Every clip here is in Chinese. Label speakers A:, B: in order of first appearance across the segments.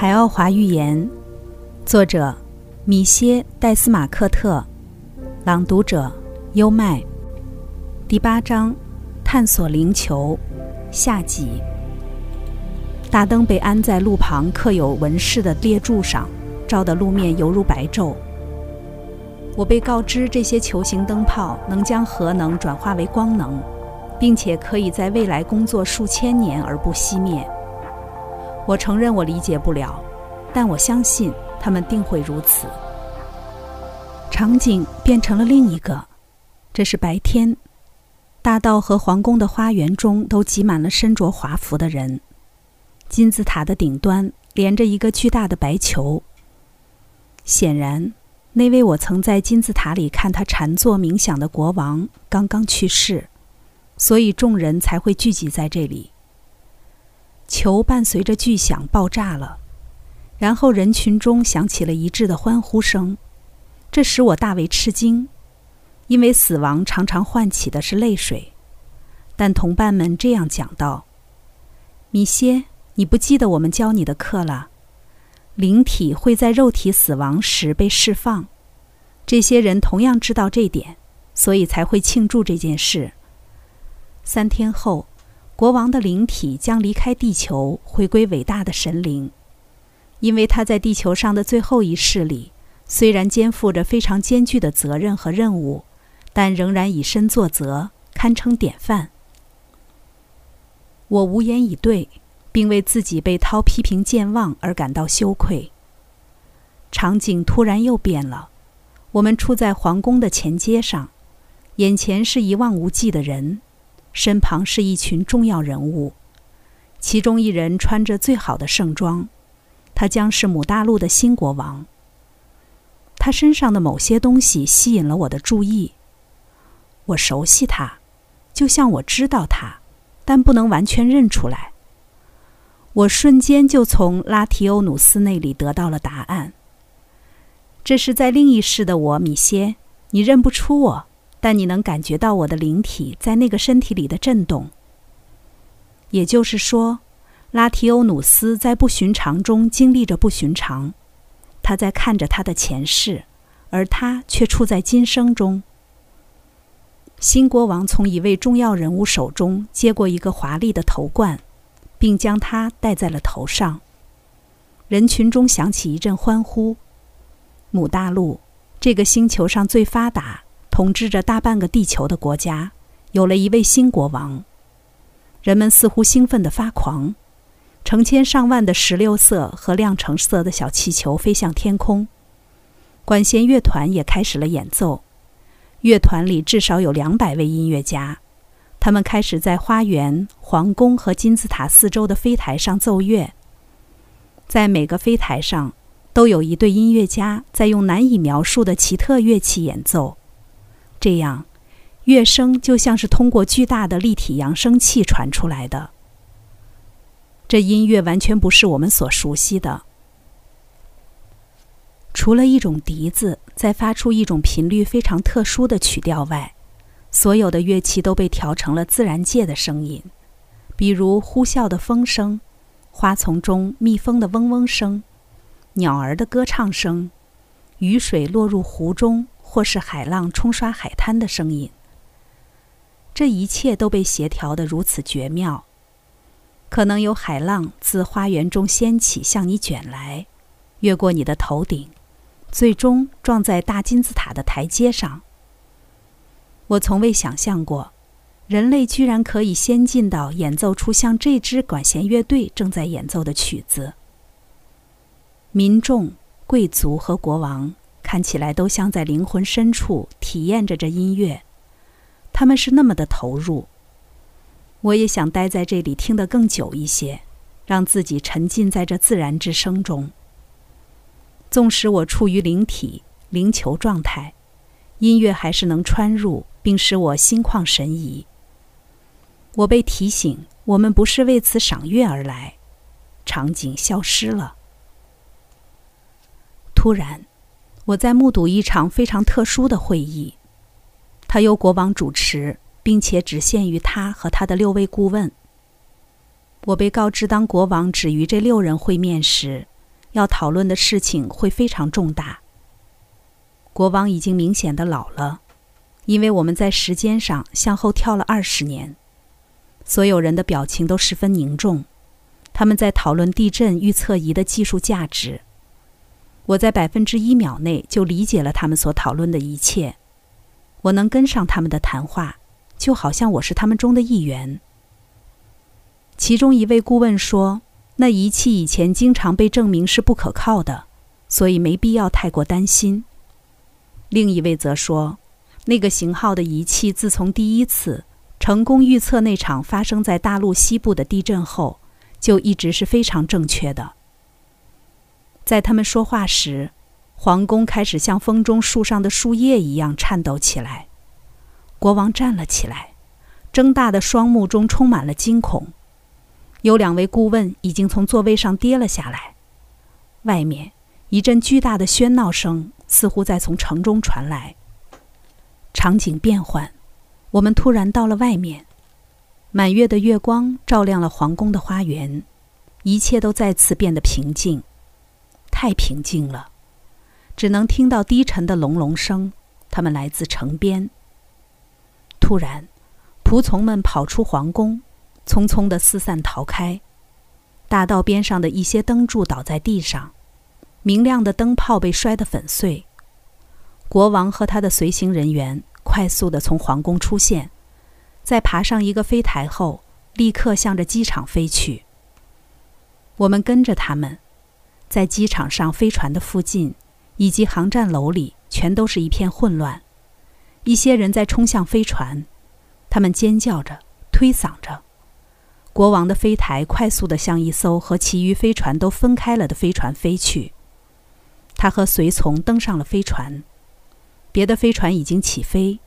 A: 海奥华寓言，作者米歇·戴斯马克特，朗读者优麦。第八章，探索灵球，下集。大灯被安在路旁刻有纹饰的列柱上，照得路面犹如白昼。我被告知，这些球形灯泡能将核能转化为光能，并且可以在未来工作数千年而不熄灭。我承认我理解不了，但我相信他们定会如此。场景变成了另一个，这是白天，大道和皇宫的花园中都挤满了身着华服的人。金字塔的顶端连着一个巨大的白球。显然，那位我曾在金字塔里看他禅坐冥想的国王刚刚去世，所以众人才会聚集在这里。球伴随着巨响爆炸了，然后人群中响起了一致的欢呼声，这使我大为吃惊，因为死亡常常唤起的是泪水。但同伴们这样讲道：“米歇，你不记得我们教你的课了？灵体会在肉体死亡时被释放，这些人同样知道这点，所以才会庆祝这件事。三天后。”国王的灵体将离开地球，回归伟大的神灵，因为他在地球上的最后一世里，虽然肩负着非常艰巨的责任和任务，但仍然以身作则，堪称典范。我无言以对，并为自己被涛批评健忘而感到羞愧。场景突然又变了，我们处在皇宫的前街上，眼前是一望无际的人。身旁是一群重要人物，其中一人穿着最好的盛装，他将是母大陆的新国王。他身上的某些东西吸引了我的注意。我熟悉他，就像我知道他，但不能完全认出来。我瞬间就从拉提欧努斯那里得到了答案。这是在另一世的我，米歇，你认不出我。但你能感觉到我的灵体在那个身体里的震动。也就是说，拉提欧努斯在不寻常中经历着不寻常，他在看着他的前世，而他却处在今生中。新国王从一位重要人物手中接过一个华丽的头冠，并将它戴在了头上。人群中响起一阵欢呼。母大陆，这个星球上最发达。统治着大半个地球的国家，有了一位新国王。人们似乎兴奋得发狂，成千上万的石榴色和亮橙色的小气球飞向天空。管弦乐团也开始了演奏，乐团里至少有两百位音乐家，他们开始在花园、皇宫和金字塔四周的飞台上奏乐。在每个飞台上，都有一对音乐家在用难以描述的奇特乐器演奏。这样，乐声就像是通过巨大的立体扬声器传出来的。这音乐完全不是我们所熟悉的。除了一种笛子在发出一种频率非常特殊的曲调外，所有的乐器都被调成了自然界的声音，比如呼啸的风声、花丛中蜜蜂的嗡嗡声、鸟儿的歌唱声、雨水落入湖中。或是海浪冲刷海滩的声音，这一切都被协调得如此绝妙。可能有海浪自花园中掀起，向你卷来，越过你的头顶，最终撞在大金字塔的台阶上。我从未想象过，人类居然可以先进到演奏出像这支管弦乐队正在演奏的曲子。民众、贵族和国王。看起来都像在灵魂深处体验着这音乐，他们是那么的投入。我也想待在这里听得更久一些，让自己沉浸在这自然之声中。纵使我处于灵体、灵球状态，音乐还是能穿入，并使我心旷神怡。我被提醒，我们不是为此赏月而来。场景消失了。突然。我在目睹一场非常特殊的会议，它由国王主持，并且只限于他和他的六位顾问。我被告知，当国王只与这六人会面时，要讨论的事情会非常重大。国王已经明显的老了，因为我们在时间上向后跳了二十年。所有人的表情都十分凝重，他们在讨论地震预测仪的技术价值。我在百分之一秒内就理解了他们所讨论的一切，我能跟上他们的谈话，就好像我是他们中的一员。其中一位顾问说：“那仪器以前经常被证明是不可靠的，所以没必要太过担心。”另一位则说：“那个型号的仪器自从第一次。”成功预测那场发生在大陆西部的地震后，就一直是非常正确的。在他们说话时，皇宫开始像风中树上的树叶一样颤抖起来。国王站了起来，睁大的双目中充满了惊恐。有两位顾问已经从座位上跌了下来。外面一阵巨大的喧闹声似乎在从城中传来。场景变换。我们突然到了外面，满月的月光照亮了皇宫的花园，一切都再次变得平静，太平静了，只能听到低沉的隆隆声，他们来自城边。突然，仆从们跑出皇宫，匆匆地四散逃开，大道边上的一些灯柱倒在地上，明亮的灯泡被摔得粉碎。国王和他的随行人员。快速地从皇宫出现，在爬上一个飞台后，立刻向着机场飞去。我们跟着他们，在机场上飞船的附近以及航站楼里，全都是一片混乱。一些人在冲向飞船，他们尖叫着、推搡着。国王的飞台快速地向一艘和其余飞船都分开了的飞船飞去。他和随从登上了飞船。别的飞船已经起飞，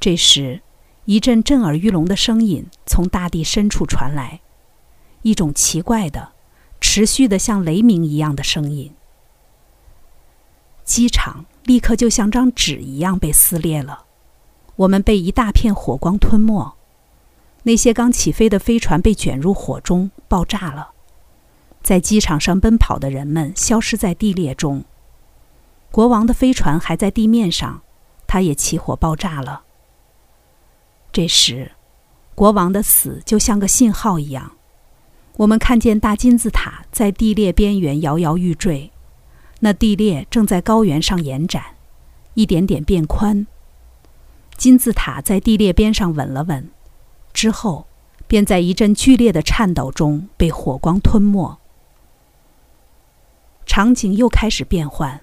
A: 这时，一阵震耳欲聋的声音从大地深处传来，一种奇怪的、持续的像雷鸣一样的声音。机场立刻就像张纸一样被撕裂了，我们被一大片火光吞没，那些刚起飞的飞船被卷入火中，爆炸了，在机场上奔跑的人们消失在地裂中。国王的飞船还在地面上，它也起火爆炸了。这时，国王的死就像个信号一样，我们看见大金字塔在地裂边缘摇摇欲坠，那地裂正在高原上延展，一点点变宽。金字塔在地裂边上稳了稳，之后便在一阵剧烈的颤抖中被火光吞没。场景又开始变换。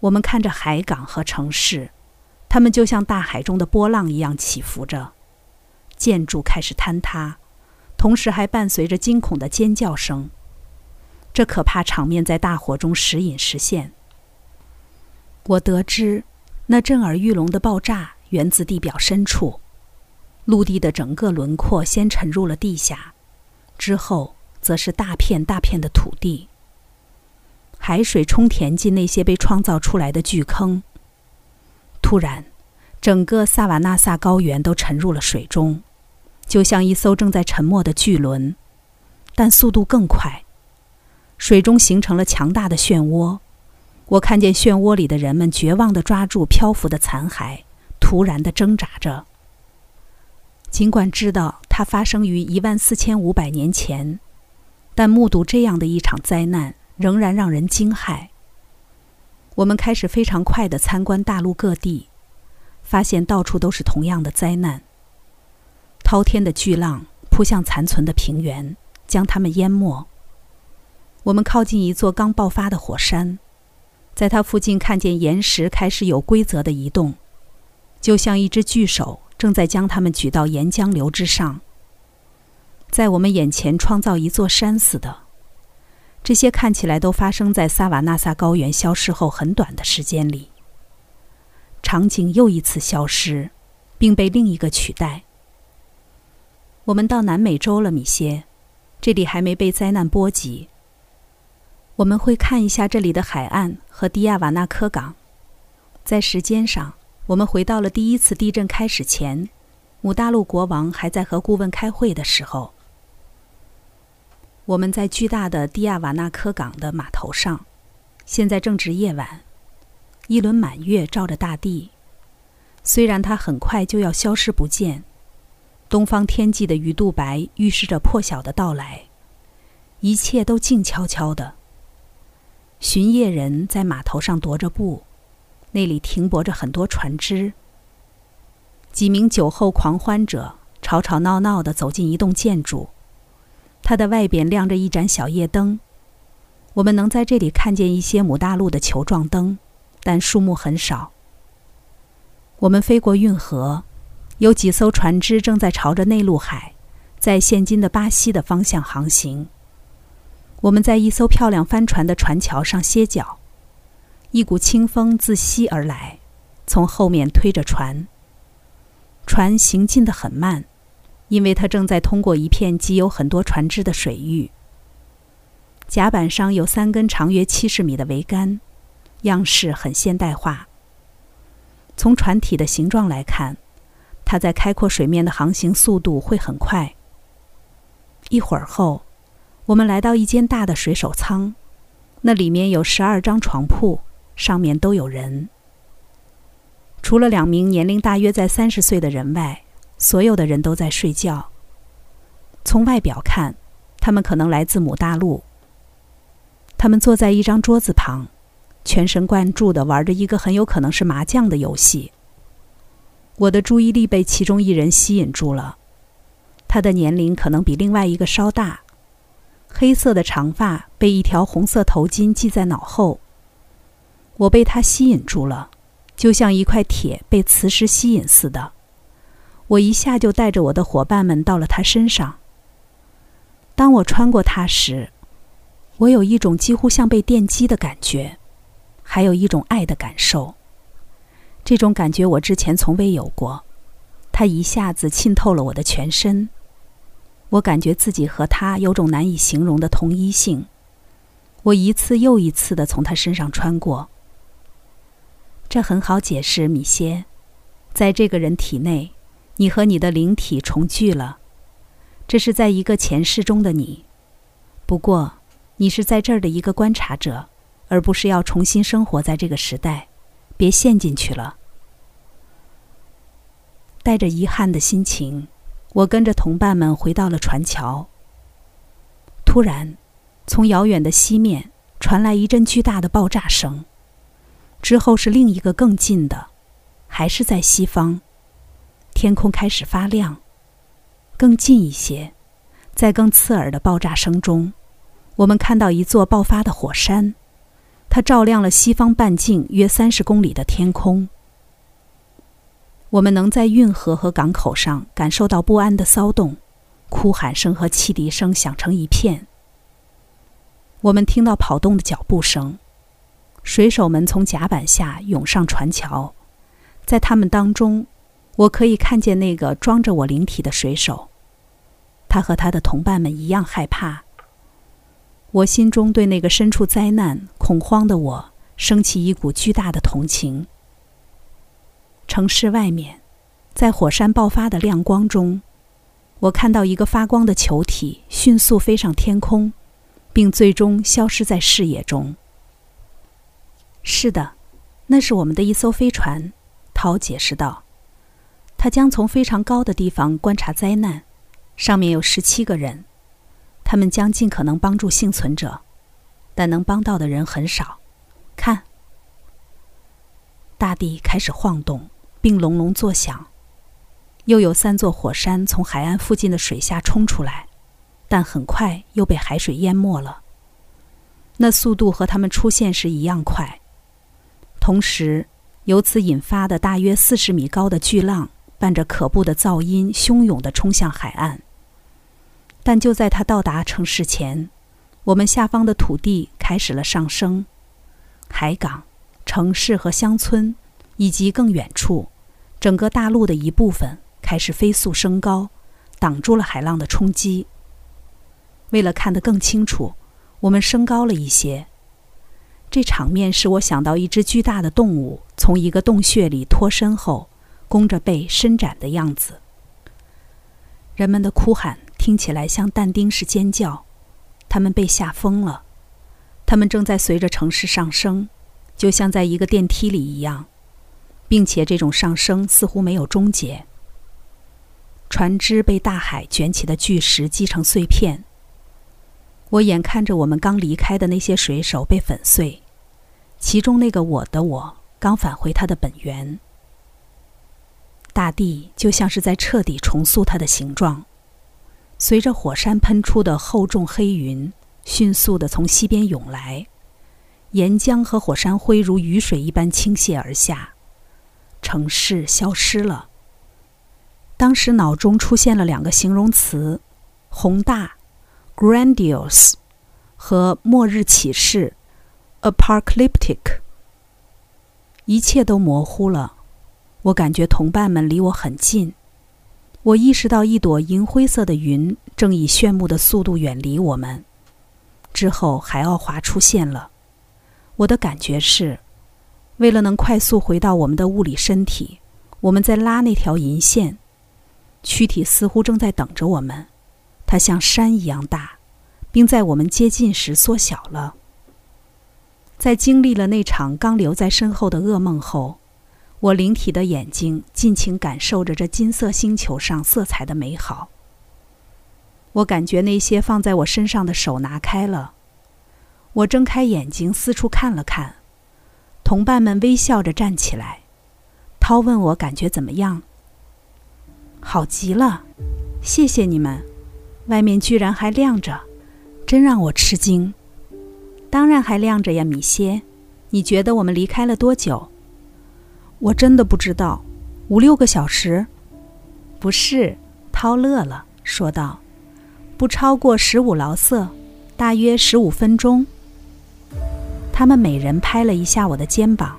A: 我们看着海港和城市，它们就像大海中的波浪一样起伏着。建筑开始坍塌，同时还伴随着惊恐的尖叫声。这可怕场面在大火中时隐时现。我得知，那震耳欲聋的爆炸源自地表深处，陆地的整个轮廓先沉入了地下，之后则是大片大片的土地。海水冲填进那些被创造出来的巨坑。突然，整个萨瓦纳萨高原都沉入了水中，就像一艘正在沉没的巨轮，但速度更快。水中形成了强大的漩涡，我看见漩涡里的人们绝望地抓住漂浮的残骸，突然地挣扎着。尽管知道它发生于一万四千五百年前，但目睹这样的一场灾难。仍然让人惊骇。我们开始非常快地参观大陆各地，发现到处都是同样的灾难。滔天的巨浪扑向残存的平原，将它们淹没。我们靠近一座刚爆发的火山，在它附近看见岩石开始有规则的移动，就像一只巨手正在将它们举到岩浆流之上，在我们眼前创造一座山似的。这些看起来都发生在萨瓦纳萨高原消失后很短的时间里。场景又一次消失，并被另一个取代。我们到南美洲了，米歇，这里还没被灾难波及。我们会看一下这里的海岸和迪亚瓦纳科港。在时间上，我们回到了第一次地震开始前，姆大陆国王还在和顾问开会的时候。我们在巨大的蒂亚瓦纳科港的码头上，现在正值夜晚，一轮满月照着大地。虽然它很快就要消失不见，东方天际的鱼肚白预示着破晓的到来，一切都静悄悄的。巡夜人在码头上踱着步，那里停泊着很多船只。几名酒后狂欢者吵吵闹闹地走进一栋建筑。它的外边亮着一盏小夜灯，我们能在这里看见一些母大陆的球状灯，但数目很少。我们飞过运河，有几艘船只正在朝着内陆海，在现今的巴西的方向航行。我们在一艘漂亮帆船的船桥上歇脚，一股清风自西而来，从后面推着船。船行进得很慢。因为它正在通过一片积有很多船只的水域。甲板上有三根长约七十米的桅杆，样式很现代化。从船体的形状来看，它在开阔水面的航行速度会很快。一会儿后，我们来到一间大的水手舱，那里面有十二张床铺，上面都有人。除了两名年龄大约在三十岁的人外。所有的人都在睡觉。从外表看，他们可能来自母大陆。他们坐在一张桌子旁，全神贯注地玩着一个很有可能是麻将的游戏。我的注意力被其中一人吸引住了，他的年龄可能比另外一个稍大，黑色的长发被一条红色头巾系在脑后。我被他吸引住了，就像一块铁被磁石吸引似的。我一下就带着我的伙伴们到了他身上。当我穿过他时，我有一种几乎像被电击的感觉，还有一种爱的感受。这种感觉我之前从未有过，它一下子浸透了我的全身。我感觉自己和他有种难以形容的同一性。我一次又一次地从他身上穿过。这很好解释，米歇，在这个人体内。你和你的灵体重聚了，这是在一个前世中的你。不过，你是在这儿的一个观察者，而不是要重新生活在这个时代。别陷进去了。带着遗憾的心情，我跟着同伴们回到了船桥。突然，从遥远的西面传来一阵巨大的爆炸声，之后是另一个更近的，还是在西方。天空开始发亮，更近一些，在更刺耳的爆炸声中，我们看到一座爆发的火山，它照亮了西方半径约三十公里的天空。我们能在运河和港口上感受到不安的骚动，哭喊声和汽笛声响成一片。我们听到跑动的脚步声，水手们从甲板下涌上船桥，在他们当中。我可以看见那个装着我灵体的水手，他和他的同伴们一样害怕。我心中对那个身处灾难、恐慌的我升起一股巨大的同情。城市外面，在火山爆发的亮光中，我看到一个发光的球体迅速飞上天空，并最终消失在视野中。是的，那是我们的一艘飞船，涛解释道。他将从非常高的地方观察灾难，上面有十七个人，他们将尽可能帮助幸存者，但能帮到的人很少。看，大地开始晃动，并隆隆作响，又有三座火山从海岸附近的水下冲出来，但很快又被海水淹没了。那速度和他们出现时一样快，同时由此引发的大约四十米高的巨浪。伴着可怖的噪音，汹涌地冲向海岸。但就在它到达城市前，我们下方的土地开始了上升，海港、城市和乡村，以及更远处，整个大陆的一部分开始飞速升高，挡住了海浪的冲击。为了看得更清楚，我们升高了一些。这场面使我想到一只巨大的动物从一个洞穴里脱身后。弓着背伸展的样子。人们的哭喊听起来像但丁式尖叫，他们被吓疯了，他们正在随着城市上升，就像在一个电梯里一样，并且这种上升似乎没有终结。船只被大海卷起的巨石击成碎片。我眼看着我们刚离开的那些水手被粉碎，其中那个我的我刚返回他的本源。大地就像是在彻底重塑它的形状，随着火山喷出的厚重黑云迅速地从西边涌来，岩浆和火山灰如雨水一般倾泻而下，城市消失了。当时脑中出现了两个形容词：宏大。Grandiose，和末日启示，Apocalyptic，一切都模糊了。我感觉同伴们离我很近。我意识到一朵银灰色的云正以炫目的速度远离我们。之后，海奥华出现了。我的感觉是，为了能快速回到我们的物理身体，我们在拉那条银线。躯体似乎正在等着我们。它像山一样大，并在我们接近时缩小了。在经历了那场刚留在身后的噩梦后，我灵体的眼睛尽情感受着这金色星球上色彩的美好。我感觉那些放在我身上的手拿开了。我睁开眼睛四处看了看，同伴们微笑着站起来。涛问我感觉怎么样？好极了，谢谢你们。外面居然还亮着，真让我吃惊。当然还亮着呀，米歇。你觉得我们离开了多久？我真的不知道，五六个小时。不是，涛乐了，说道：“不超过十五劳瑟，大约十五分钟。”他们每人拍了一下我的肩膀。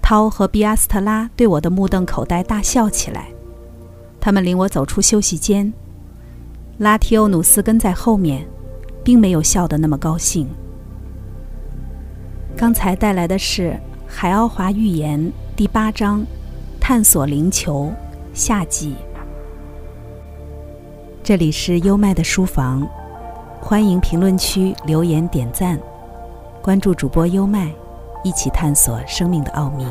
A: 涛和比阿斯特拉对我的目瞪口呆大笑起来。他们领我走出休息间。拉提欧努斯跟在后面，并没有笑得那么高兴。刚才带来的是《海奥华寓言》第八章《探索灵球》夏季。这里是优麦的书房，欢迎评论区留言点赞，关注主播优麦，一起探索生命的奥秘。